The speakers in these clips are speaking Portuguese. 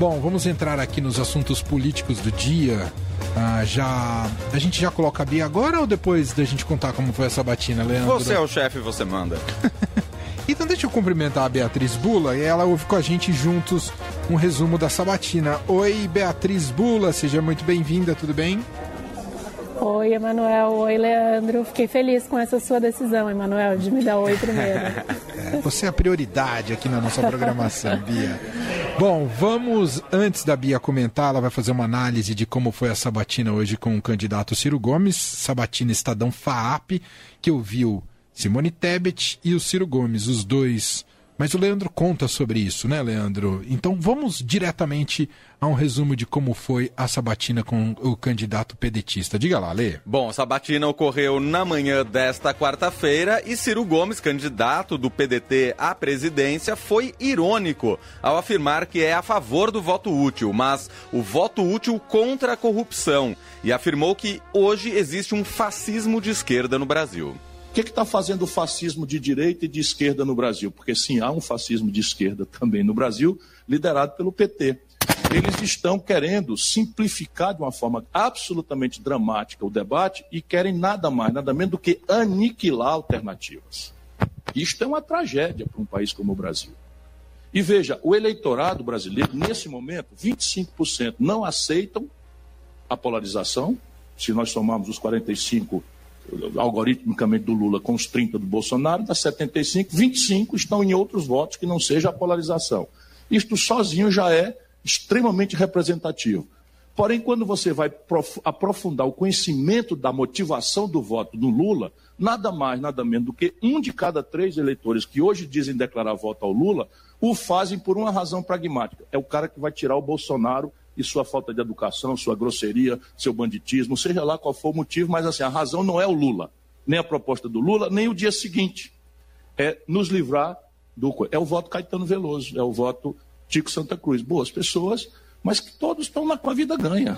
Bom, vamos entrar aqui nos assuntos políticos do dia. Ah, já. A gente já coloca a Bia agora ou depois da gente contar como foi essa batina, Leandro? Você é o chefe, você manda. então deixa eu cumprimentar a Beatriz Bula e ela ouve com a gente juntos um resumo da sabatina. Oi, Beatriz Bula, seja muito bem-vinda, tudo bem? Oi, Emanuel. Oi, Leandro. Fiquei feliz com essa sua decisão, Emanuel, de me dar oi primeiro. você é a prioridade aqui na nossa programação, Bia. Bom, vamos, antes da Bia comentar, ela vai fazer uma análise de como foi a sabatina hoje com o candidato Ciro Gomes, sabatina Estadão FAAP, que ouviu Simone Tebet e o Ciro Gomes, os dois mas o Leandro conta sobre isso, né, Leandro? Então vamos diretamente a um resumo de como foi a sabatina com o candidato pedetista. Diga lá, Lê. Bom, a sabatina ocorreu na manhã desta quarta-feira e Ciro Gomes, candidato do PDT à presidência, foi irônico ao afirmar que é a favor do voto útil, mas o voto útil contra a corrupção e afirmou que hoje existe um fascismo de esquerda no Brasil. O que está fazendo o fascismo de direita e de esquerda no Brasil? Porque sim, há um fascismo de esquerda também no Brasil, liderado pelo PT. Eles estão querendo simplificar de uma forma absolutamente dramática o debate e querem nada mais, nada menos do que aniquilar alternativas. Isto é uma tragédia para um país como o Brasil. E veja, o eleitorado brasileiro, nesse momento, 25% não aceitam a polarização. Se nós somarmos os 45 algoritmicamente do Lula com os 30 do Bolsonaro, dá 75, 25 estão em outros votos que não seja a polarização. Isto sozinho já é extremamente representativo. Porém, quando você vai aprofundar o conhecimento da motivação do voto do Lula, nada mais, nada menos do que um de cada três eleitores que hoje dizem declarar voto ao Lula, o fazem por uma razão pragmática. É o cara que vai tirar o Bolsonaro e sua falta de educação, sua grosseria, seu banditismo, seja lá qual for o motivo, mas assim, a razão não é o Lula, nem a proposta do Lula, nem o dia seguinte. É nos livrar do. É o voto Caetano Veloso, é o voto Tico Santa Cruz. Boas pessoas, mas que todos estão na, com a vida ganha.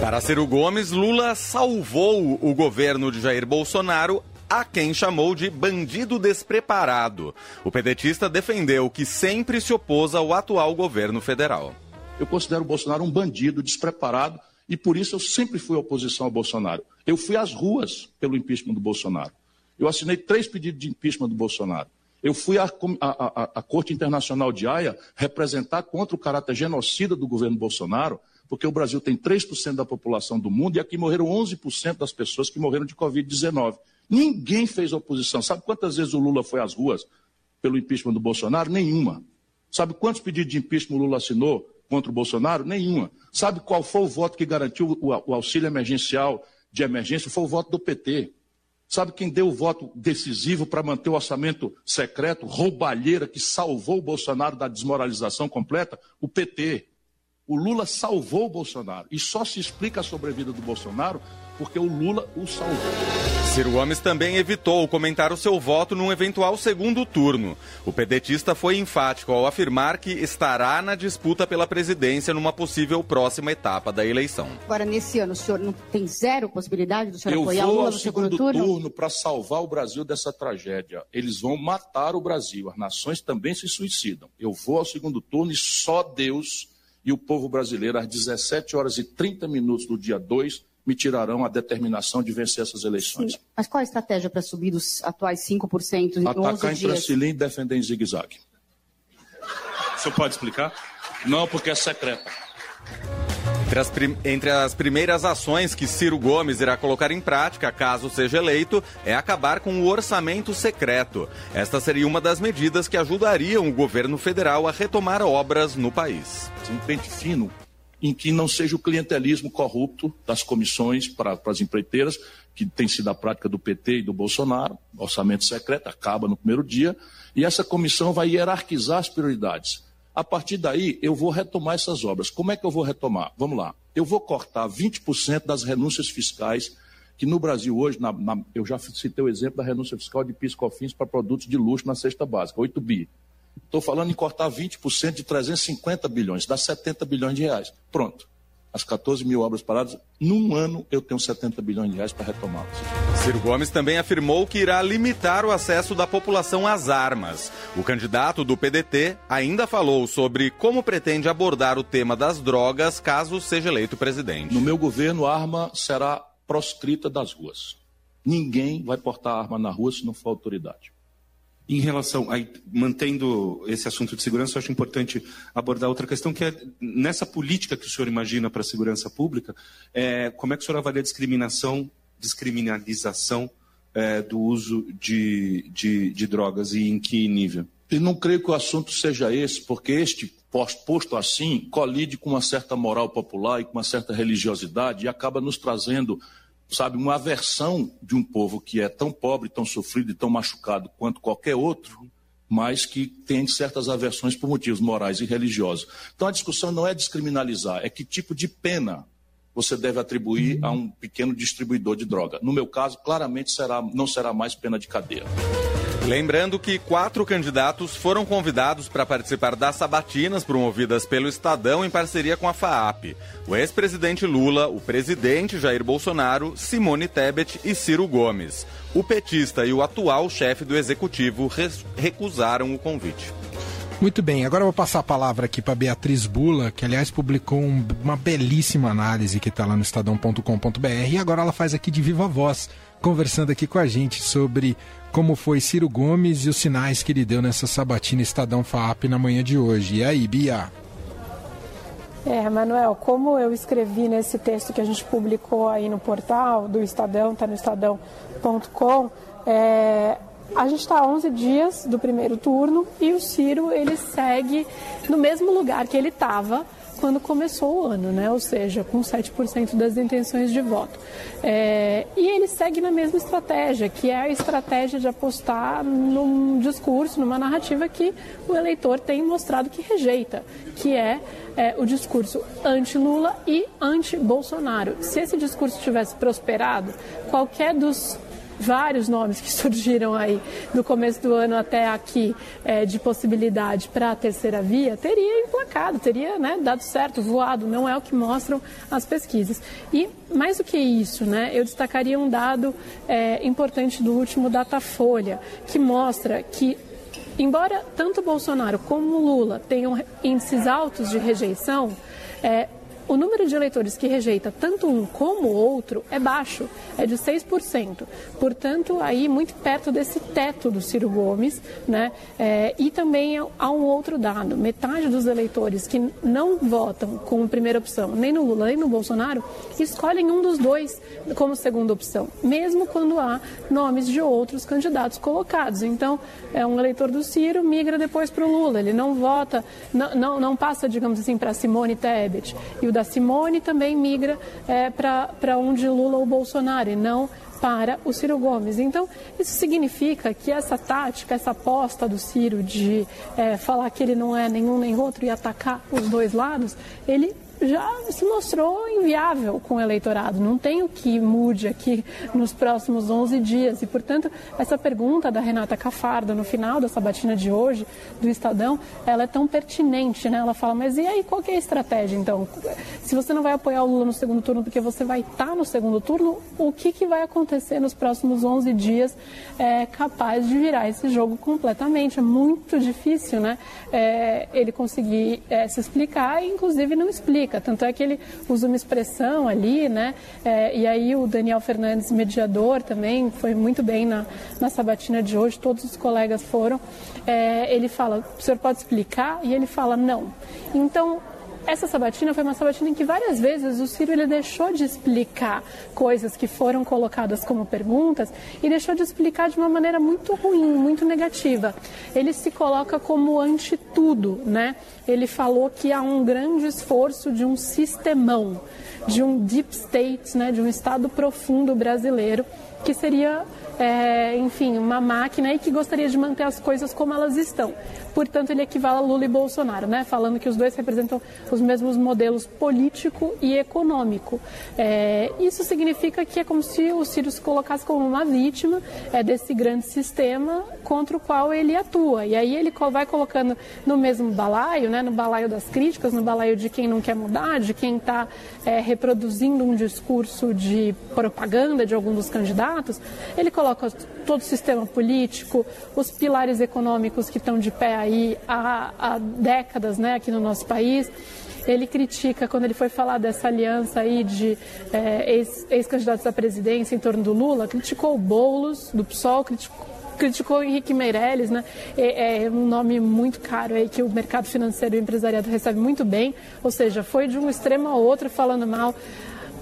Para Ciro Gomes, Lula salvou o governo de Jair Bolsonaro a quem chamou de bandido despreparado. O pedetista defendeu que sempre se opôs ao atual governo federal eu considero o Bolsonaro um bandido despreparado e por isso eu sempre fui oposição ao Bolsonaro. Eu fui às ruas pelo impeachment do Bolsonaro. Eu assinei três pedidos de impeachment do Bolsonaro. Eu fui à, à, à, à Corte Internacional de Haia representar contra o caráter genocida do governo Bolsonaro, porque o Brasil tem 3% da população do mundo e aqui morreram 11% das pessoas que morreram de Covid-19. Ninguém fez oposição. Sabe quantas vezes o Lula foi às ruas pelo impeachment do Bolsonaro? Nenhuma. Sabe quantos pedidos de impeachment o Lula assinou? Contra o Bolsonaro? Nenhuma. Sabe qual foi o voto que garantiu o, auxílio emergencial de emergência? Foi o voto do PT. Sabe quem deu o voto decisivo para manter o orçamento secreto, roubalheira, que salvou o Bolsonaro da desmoralização completa? O PT. O Lula salvou o Bolsonaro. E só se explica a sobrevida do Bolsonaro porque o Lula o salvou. Ciro Gomes também evitou comentar o seu voto num eventual segundo turno. O pedetista foi enfático ao afirmar que estará na disputa pela presidência numa possível próxima etapa da eleição. Agora, nesse ano, o senhor não tem zero possibilidade do senhor Eu apoiar o Lula no segundo, segundo turno? turno para salvar o Brasil dessa tragédia. Eles vão matar o Brasil. As nações também se suicidam. Eu vou ao segundo turno e só Deus e o povo brasileiro, às 17 horas e 30 minutos do dia 2, me tirarão a determinação de vencer essas eleições. Sim. Mas qual a estratégia para subir dos atuais 5% em Atacar 11 em dias? Trancilim e defender em zigue-zague. O senhor pode explicar? Não, porque é secreta. Entre as, entre as, primeiras ações que Ciro Gomes irá colocar em prática, caso seja eleito, é acabar com o orçamento secreto. Esta seria uma das medidas que ajudariam o governo federal a retomar obras no país. Um pente fino em que não seja o clientelismo corrupto das comissões para, para as empreiteiras, que tem sido a prática do PT e do Bolsonaro, orçamento secreto, acaba no primeiro dia, e essa comissão vai hierarquizar as prioridades. A partir daí, eu vou retomar essas obras. Como é que eu vou retomar? Vamos lá. Eu vou cortar 20% das renúncias fiscais que no Brasil hoje, na, na, eu já citei o exemplo da renúncia fiscal de PIS/COFINS para produtos de luxo na cesta básica, 8 bi. Estou falando em cortar 20% de 350 bilhões, dá 70 bilhões de reais. Pronto. as 14 mil obras paradas, num ano eu tenho 70 bilhões de reais para retomá-las. Ciro Gomes também afirmou que irá limitar o acesso da população às armas. O candidato do PDT ainda falou sobre como pretende abordar o tema das drogas caso seja eleito presidente. No meu governo, a arma será proscrita das ruas. Ninguém vai portar arma na rua se não for autoridade. Em relação, aí, mantendo esse assunto de segurança, eu acho importante abordar outra questão, que é nessa política que o senhor imagina para a segurança pública, é, como é que o senhor avalia a discriminação, descriminalização é, do uso de, de, de drogas e em que nível? E não creio que o assunto seja esse, porque este posto assim colide com uma certa moral popular e com uma certa religiosidade e acaba nos trazendo sabe, uma aversão de um povo que é tão pobre, tão sofrido e tão machucado quanto qualquer outro, mas que tem certas aversões por motivos morais e religiosos. Então a discussão não é descriminalizar, é que tipo de pena você deve atribuir a um pequeno distribuidor de droga. No meu caso, claramente será, não será mais pena de cadeia. Lembrando que quatro candidatos foram convidados para participar das sabatinas promovidas pelo Estadão em parceria com a FAAP. O ex-presidente Lula, o presidente Jair Bolsonaro, Simone Tebet e Ciro Gomes. O petista e o atual chefe do executivo recusaram o convite. Muito bem, agora eu vou passar a palavra aqui para Beatriz Bula, que aliás publicou um, uma belíssima análise que está lá no estadão.com.br e agora ela faz aqui de viva voz, conversando aqui com a gente sobre como foi Ciro Gomes e os sinais que ele deu nessa sabatina Estadão FAP na manhã de hoje. E aí, Bia? É, Manuel, como eu escrevi nesse texto que a gente publicou aí no portal do Estadão, está no estadão.com, é, a gente está a 11 dias do primeiro turno e o Ciro ele segue no mesmo lugar que ele estava quando começou o ano, né? ou seja, com 7% das intenções de voto. É, e ele segue na mesma estratégia, que é a estratégia de apostar num discurso, numa narrativa que o eleitor tem mostrado que rejeita, que é, é o discurso anti-Lula e anti-Bolsonaro. Se esse discurso tivesse prosperado, qualquer dos vários nomes que surgiram aí do começo do ano até aqui é, de possibilidade para a terceira via, teria emplacado, teria né, dado certo, voado, não é o que mostram as pesquisas. E mais do que isso, né, eu destacaria um dado é, importante do último Datafolha, que mostra que embora tanto Bolsonaro como Lula tenham índices altos de rejeição, é, o número de eleitores que rejeita tanto um como o outro é baixo, é de 6%. Portanto, aí muito perto desse teto do Ciro Gomes, né? É, e também há um outro dado: metade dos eleitores que não votam como primeira opção, nem no Lula nem no Bolsonaro, escolhem um dos dois como segunda opção, mesmo quando há nomes de outros candidatos colocados. Então, é um eleitor do Ciro migra depois para o Lula, ele não vota, não, não, não passa, digamos assim, para Simone Tebet. E o da Simone também migra é, para onde Lula ou Bolsonaro, e não para o Ciro Gomes. Então, isso significa que essa tática, essa aposta do Ciro de é, falar que ele não é nenhum nem outro e atacar os dois lados, ele já se mostrou inviável com o eleitorado. Não tem o que mude aqui nos próximos 11 dias. E, portanto, essa pergunta da Renata Cafardo no final da sabatina de hoje, do Estadão, ela é tão pertinente, né? Ela fala, mas e aí, qual é a estratégia, então? Se você não vai apoiar o Lula no segundo turno porque você vai estar no segundo turno, o que, que vai acontecer nos próximos 11 dias é capaz de virar esse jogo completamente? É muito difícil, né? É, ele conseguir é, se explicar e, inclusive, não explica tanto é que ele usa uma expressão ali, né? É, e aí o Daniel Fernandes, mediador, também foi muito bem na, na sabatina de hoje, todos os colegas foram. É, ele fala: o senhor pode explicar? E ele fala: não. Então, essa sabatina foi uma sabatina em que várias vezes o Ciro ele deixou de explicar coisas que foram colocadas como perguntas e deixou de explicar de uma maneira muito ruim, muito negativa. Ele se coloca como ante tudo, né? Ele falou que há um grande esforço de um sistemão, de um deep state, né, de um estado profundo brasileiro que seria é, enfim, uma máquina e que gostaria de manter as coisas como elas estão. Portanto, ele equivale a Lula e Bolsonaro, né? falando que os dois representam mesmos modelos político e econômico. É, isso significa que é como se o Ciro se colocasse como uma vítima é, desse grande sistema contra o qual ele atua. E aí ele vai colocando no mesmo balaio, né? no balaio das críticas, no balaio de quem não quer mudar, de quem está é, reproduzindo um discurso de propaganda de algum dos candidatos, ele coloca todo o sistema político, os pilares econômicos que estão de pé aí há, há décadas né, aqui no nosso país. Ele critica, quando ele foi falar dessa aliança aí de é, ex-candidatos à presidência em torno do Lula, criticou o Boulos, do PSOL, criticou criticou Henrique Meirelles, né? É, é, um nome muito caro aí que o mercado financeiro e o empresariado recebe muito bem, ou seja, foi de um extremo ao outro falando mal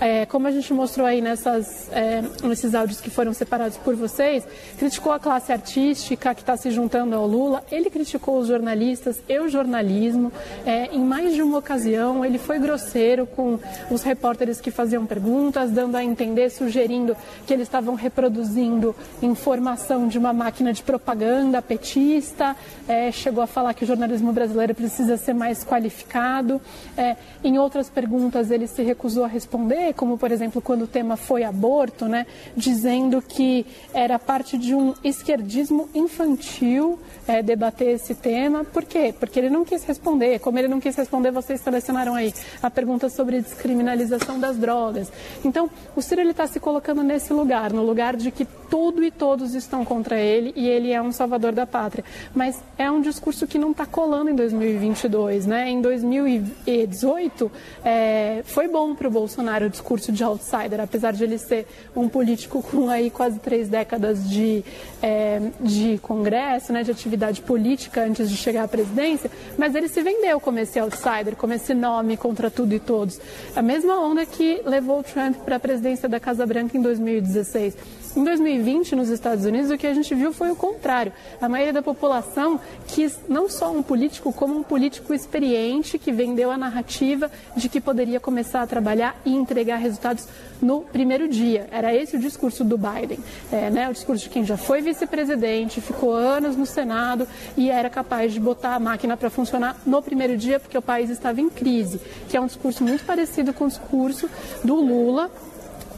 é, como a gente mostrou aí nessas, é, nesses áudios que foram separados por vocês, criticou a classe artística que está se juntando ao Lula, ele criticou os jornalistas e o jornalismo. É, em mais de uma ocasião, ele foi grosseiro com os repórteres que faziam perguntas, dando a entender, sugerindo que eles estavam reproduzindo informação de uma máquina de propaganda petista. É, chegou a falar que o jornalismo brasileiro precisa ser mais qualificado. É, em outras perguntas, ele se recusou a responder como por exemplo quando o tema foi aborto, né, dizendo que era parte de um esquerdismo infantil é, debater esse tema. Por quê? Porque ele não quis responder. Como ele não quis responder, vocês selecionaram aí a pergunta sobre descriminalização das drogas. Então, o Ciro está se colocando nesse lugar, no lugar de que tudo e todos estão contra ele e ele é um salvador da pátria. Mas é um discurso que não está colando em 2022, né? Em 2018 é, foi bom para o Bolsonaro discurso de outsider, apesar de ele ser um político com aí quase três décadas de, é, de congresso, né? De atividade política antes de chegar à presidência, mas ele se vendeu como esse outsider, como esse nome contra tudo e todos. A mesma onda que levou Trump para a presidência da Casa Branca em 2016. Em 2020, nos Estados Unidos, o que a gente viu foi o contrário. A maioria da população quis não só um político, como um político experiente que vendeu a narrativa de que poderia começar a trabalhar e entregar resultados no primeiro dia. Era esse o discurso do Biden, é, né? o discurso de quem já foi vice-presidente, ficou anos no Senado e era capaz de botar a máquina para funcionar no primeiro dia porque o país estava em crise, que é um discurso muito parecido com o discurso do Lula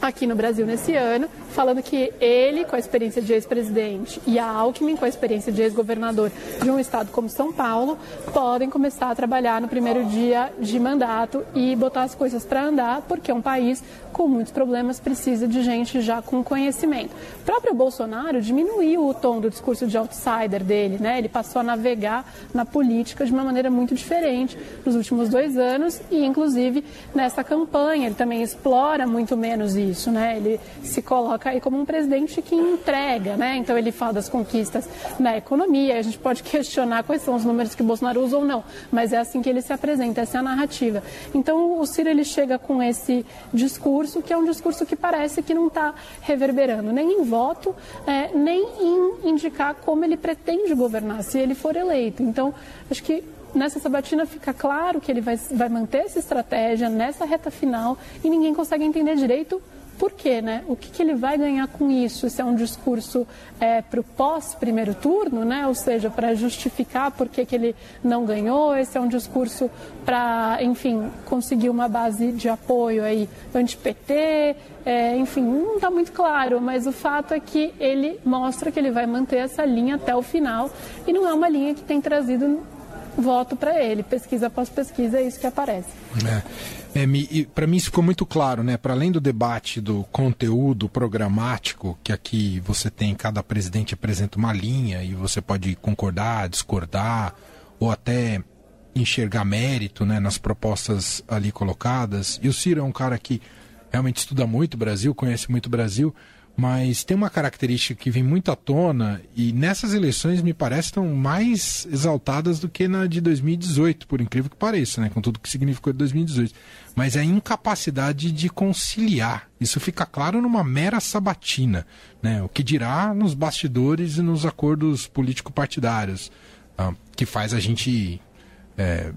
aqui no Brasil nesse ano, falando que ele, com a experiência de ex-presidente, e a Alckmin, com a experiência de ex-governador de um estado como São Paulo, podem começar a trabalhar no primeiro dia de mandato e botar as coisas para andar, porque é um país com muitos problemas precisa de gente já com conhecimento. O próprio Bolsonaro diminuiu o tom do discurso de outsider dele, né? Ele passou a navegar na política de uma maneira muito diferente nos últimos dois anos e, inclusive, nessa campanha ele também explora muito menos isso isso, né? Ele se coloca aí como um presidente que entrega, né? Então ele fala das conquistas na economia. A gente pode questionar quais são os números que Bolsonaro usa ou não, mas é assim que ele se apresenta, essa é a narrativa. Então o Ciro ele chega com esse discurso que é um discurso que parece que não está reverberando nem em voto, é, nem em indicar como ele pretende governar se ele for eleito. Então acho que nessa sabatina fica claro que ele vai, vai manter essa estratégia nessa reta final e ninguém consegue entender direito por quê, né? O que, que ele vai ganhar com isso? Se é um discurso é, para o pós-primeiro turno, né? Ou seja, para justificar por que, que ele não ganhou, esse é um discurso para, enfim, conseguir uma base de apoio aí anti-PT, é, enfim, não está muito claro, mas o fato é que ele mostra que ele vai manter essa linha até o final e não é uma linha que tem trazido voto para ele. Pesquisa após pesquisa é isso que aparece. É. É, para mim isso ficou muito claro, né? Para além do debate do conteúdo programático, que aqui você tem, cada presidente apresenta uma linha e você pode concordar, discordar, ou até enxergar mérito né, nas propostas ali colocadas. E o Ciro é um cara que realmente estuda muito o Brasil, conhece muito o Brasil mas tem uma característica que vem muito à tona e nessas eleições me parece estão mais exaltadas do que na de 2018, por incrível que pareça, né, com tudo que significou de 2018. Mas é a incapacidade de conciliar. Isso fica claro numa mera sabatina, né, o que dirá nos bastidores e nos acordos político-partidários, ah, que faz a gente é,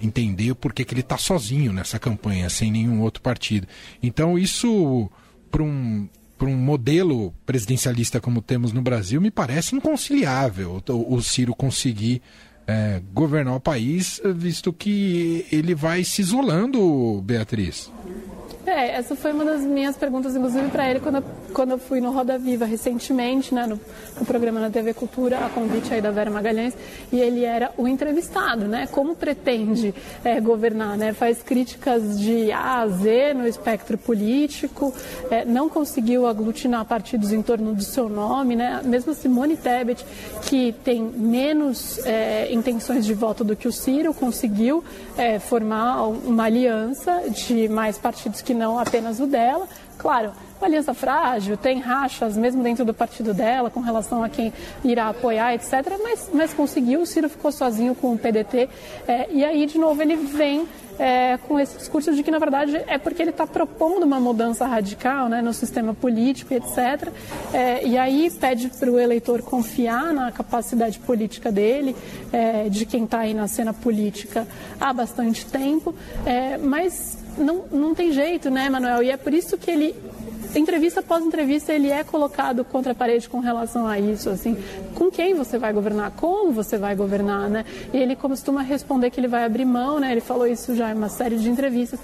entender por que ele está sozinho nessa campanha, sem nenhum outro partido. Então isso para um para um modelo presidencialista como temos no Brasil, me parece inconciliável o, Ciro conseguir é, governar o país, visto que ele vai se isolando, Beatriz. É, essa foi uma das minhas perguntas, inclusive, para ele quando eu, quando eu fui no Roda Viva recentemente, né, no, no, programa na TV Cultura, a convite aí da Vera Magalhães, e ele era o entrevistado, né? Como pretende é, governar, né? Faz críticas de A a Z no espectro político, é, não conseguiu aglutinar partidos em torno do seu nome, né? Mesmo Simone Tebet, que tem menos é, intenções de voto do que o Ciro, conseguiu é, formar uma aliança de mais partidos que não apenas o dela. Claro, uma aliança frágil, tem rachas mesmo dentro do partido dela com relação a quem irá apoiar, etc. Mas, mas conseguiu, o Ciro ficou sozinho com o PDT. É, e aí, de novo, ele vem é, com esse discurso de que, na verdade, é porque ele está propondo uma mudança radical né, no sistema político, etc. É, e aí pede para o eleitor confiar na capacidade política dele, é, de quem está aí na cena política há bastante tempo. Mas não, não tem jeito, né, Manuel? E é por isso que ele entrevista após entrevista ele é colocado contra a parede com relação a isso, assim, com quem você vai governar, como você vai governar, né? E ele costuma responder que ele vai abrir mão, né? Ele falou isso já em uma série de entrevistas,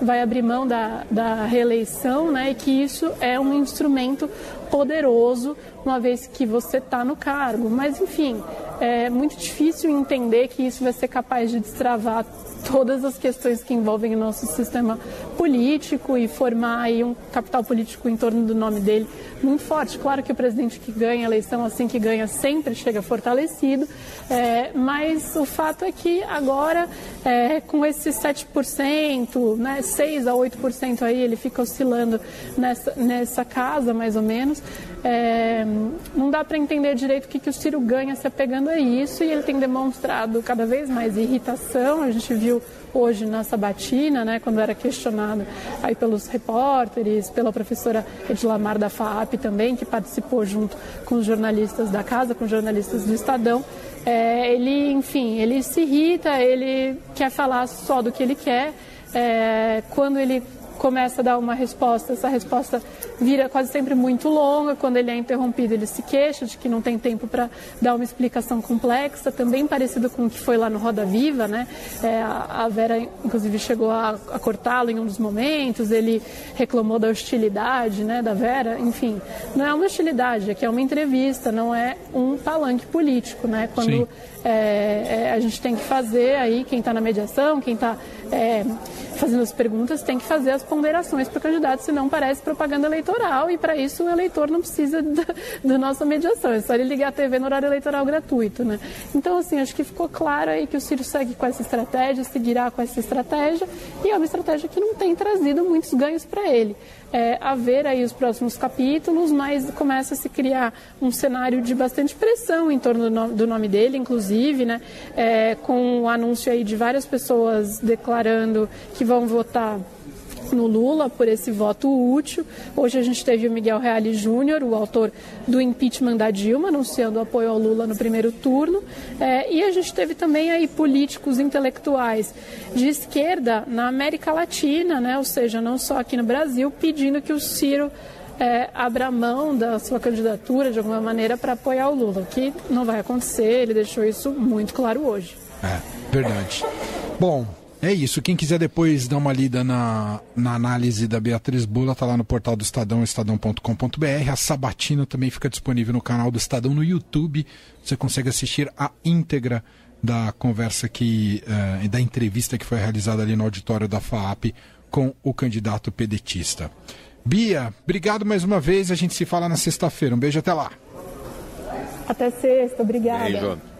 vai abrir mão da, da reeleição, né? E que isso é um instrumento poderoso uma vez que você está no cargo. Mas, enfim, é muito difícil entender que isso vai ser capaz de destravar todas as questões que envolvem o nosso sistema político e formar aí um capital político em torno do nome dele muito forte. Claro que o presidente que ganha eleição, assim que ganha, sempre chega fortalecido, é, mas o fato é que agora, é, com esses 7%, né, 6% a 8% aí, ele fica oscilando nessa, nessa casa, mais ou menos, é, não dá para entender direito o que, que o Ciro ganha se apegando a isso e ele tem demonstrado cada vez mais irritação. A gente viu hoje na sabatina, né, quando era questionado aí pelos repórteres, pela professora Edlamar da FAAP também, que participou junto com os jornalistas da casa, com os jornalistas do Estadão. É, ele, enfim, ele se irrita, ele quer falar só do que ele quer. É, quando ele começa a dar uma resposta, essa resposta vira quase sempre muito longa. Quando ele é interrompido, ele se queixa de que não tem tempo para dar uma explicação complexa, também parecido com o que foi lá no Roda Viva, né? É, a Vera, inclusive, chegou a, a cortá-lo em um dos momentos, ele reclamou da hostilidade né, da Vera. Enfim, não é uma hostilidade, é que é uma entrevista, não é um palanque político, né? Quando é, é, a gente tem que fazer aí, quem está na mediação, quem está é, fazendo as perguntas, tem que fazer as ponderações para o candidato, senão parece propaganda eleitoral e para isso o eleitor não precisa da, nossa mediação, é só ele ligar a TV no horário eleitoral gratuito, né? Então, assim, acho que ficou claro aí que o Ciro segue com essa estratégia, seguirá com essa estratégia e é uma estratégia que não tem trazido muitos ganhos para ele. É, a ver aí os próximos capítulos, mas começa a se criar um cenário de bastante pressão em torno do nome, do nome dele, inclusive, né, é, com o anúncio aí de várias pessoas declarando que vão votar no Lula por esse voto útil. Hoje a gente teve o Miguel Reale Júnior, o autor do impeachment da Dilma, anunciando apoio ao Lula no primeiro turno. É, e a gente teve também aí políticos intelectuais de esquerda na América Latina, né? ou seja, não só aqui no Brasil, pedindo que o Ciro é, abra mão da sua candidatura de alguma maneira para apoiar o Lula, o que não vai acontecer, ele deixou isso muito claro hoje. É, verdade. Bom, é isso. Quem quiser depois dar uma lida na, na análise da Beatriz Bula, tá lá no portal do Estadão, estadão.com.br. A Sabatina também fica disponível no canal do Estadão no YouTube. Você consegue assistir a íntegra da conversa que, uh, da entrevista que foi realizada ali no auditório da FAAP com o candidato pedetista. Bia, obrigado mais uma vez. A gente se fala na sexta-feira. Um beijo até lá. Até sexta, obrigada. Beijo.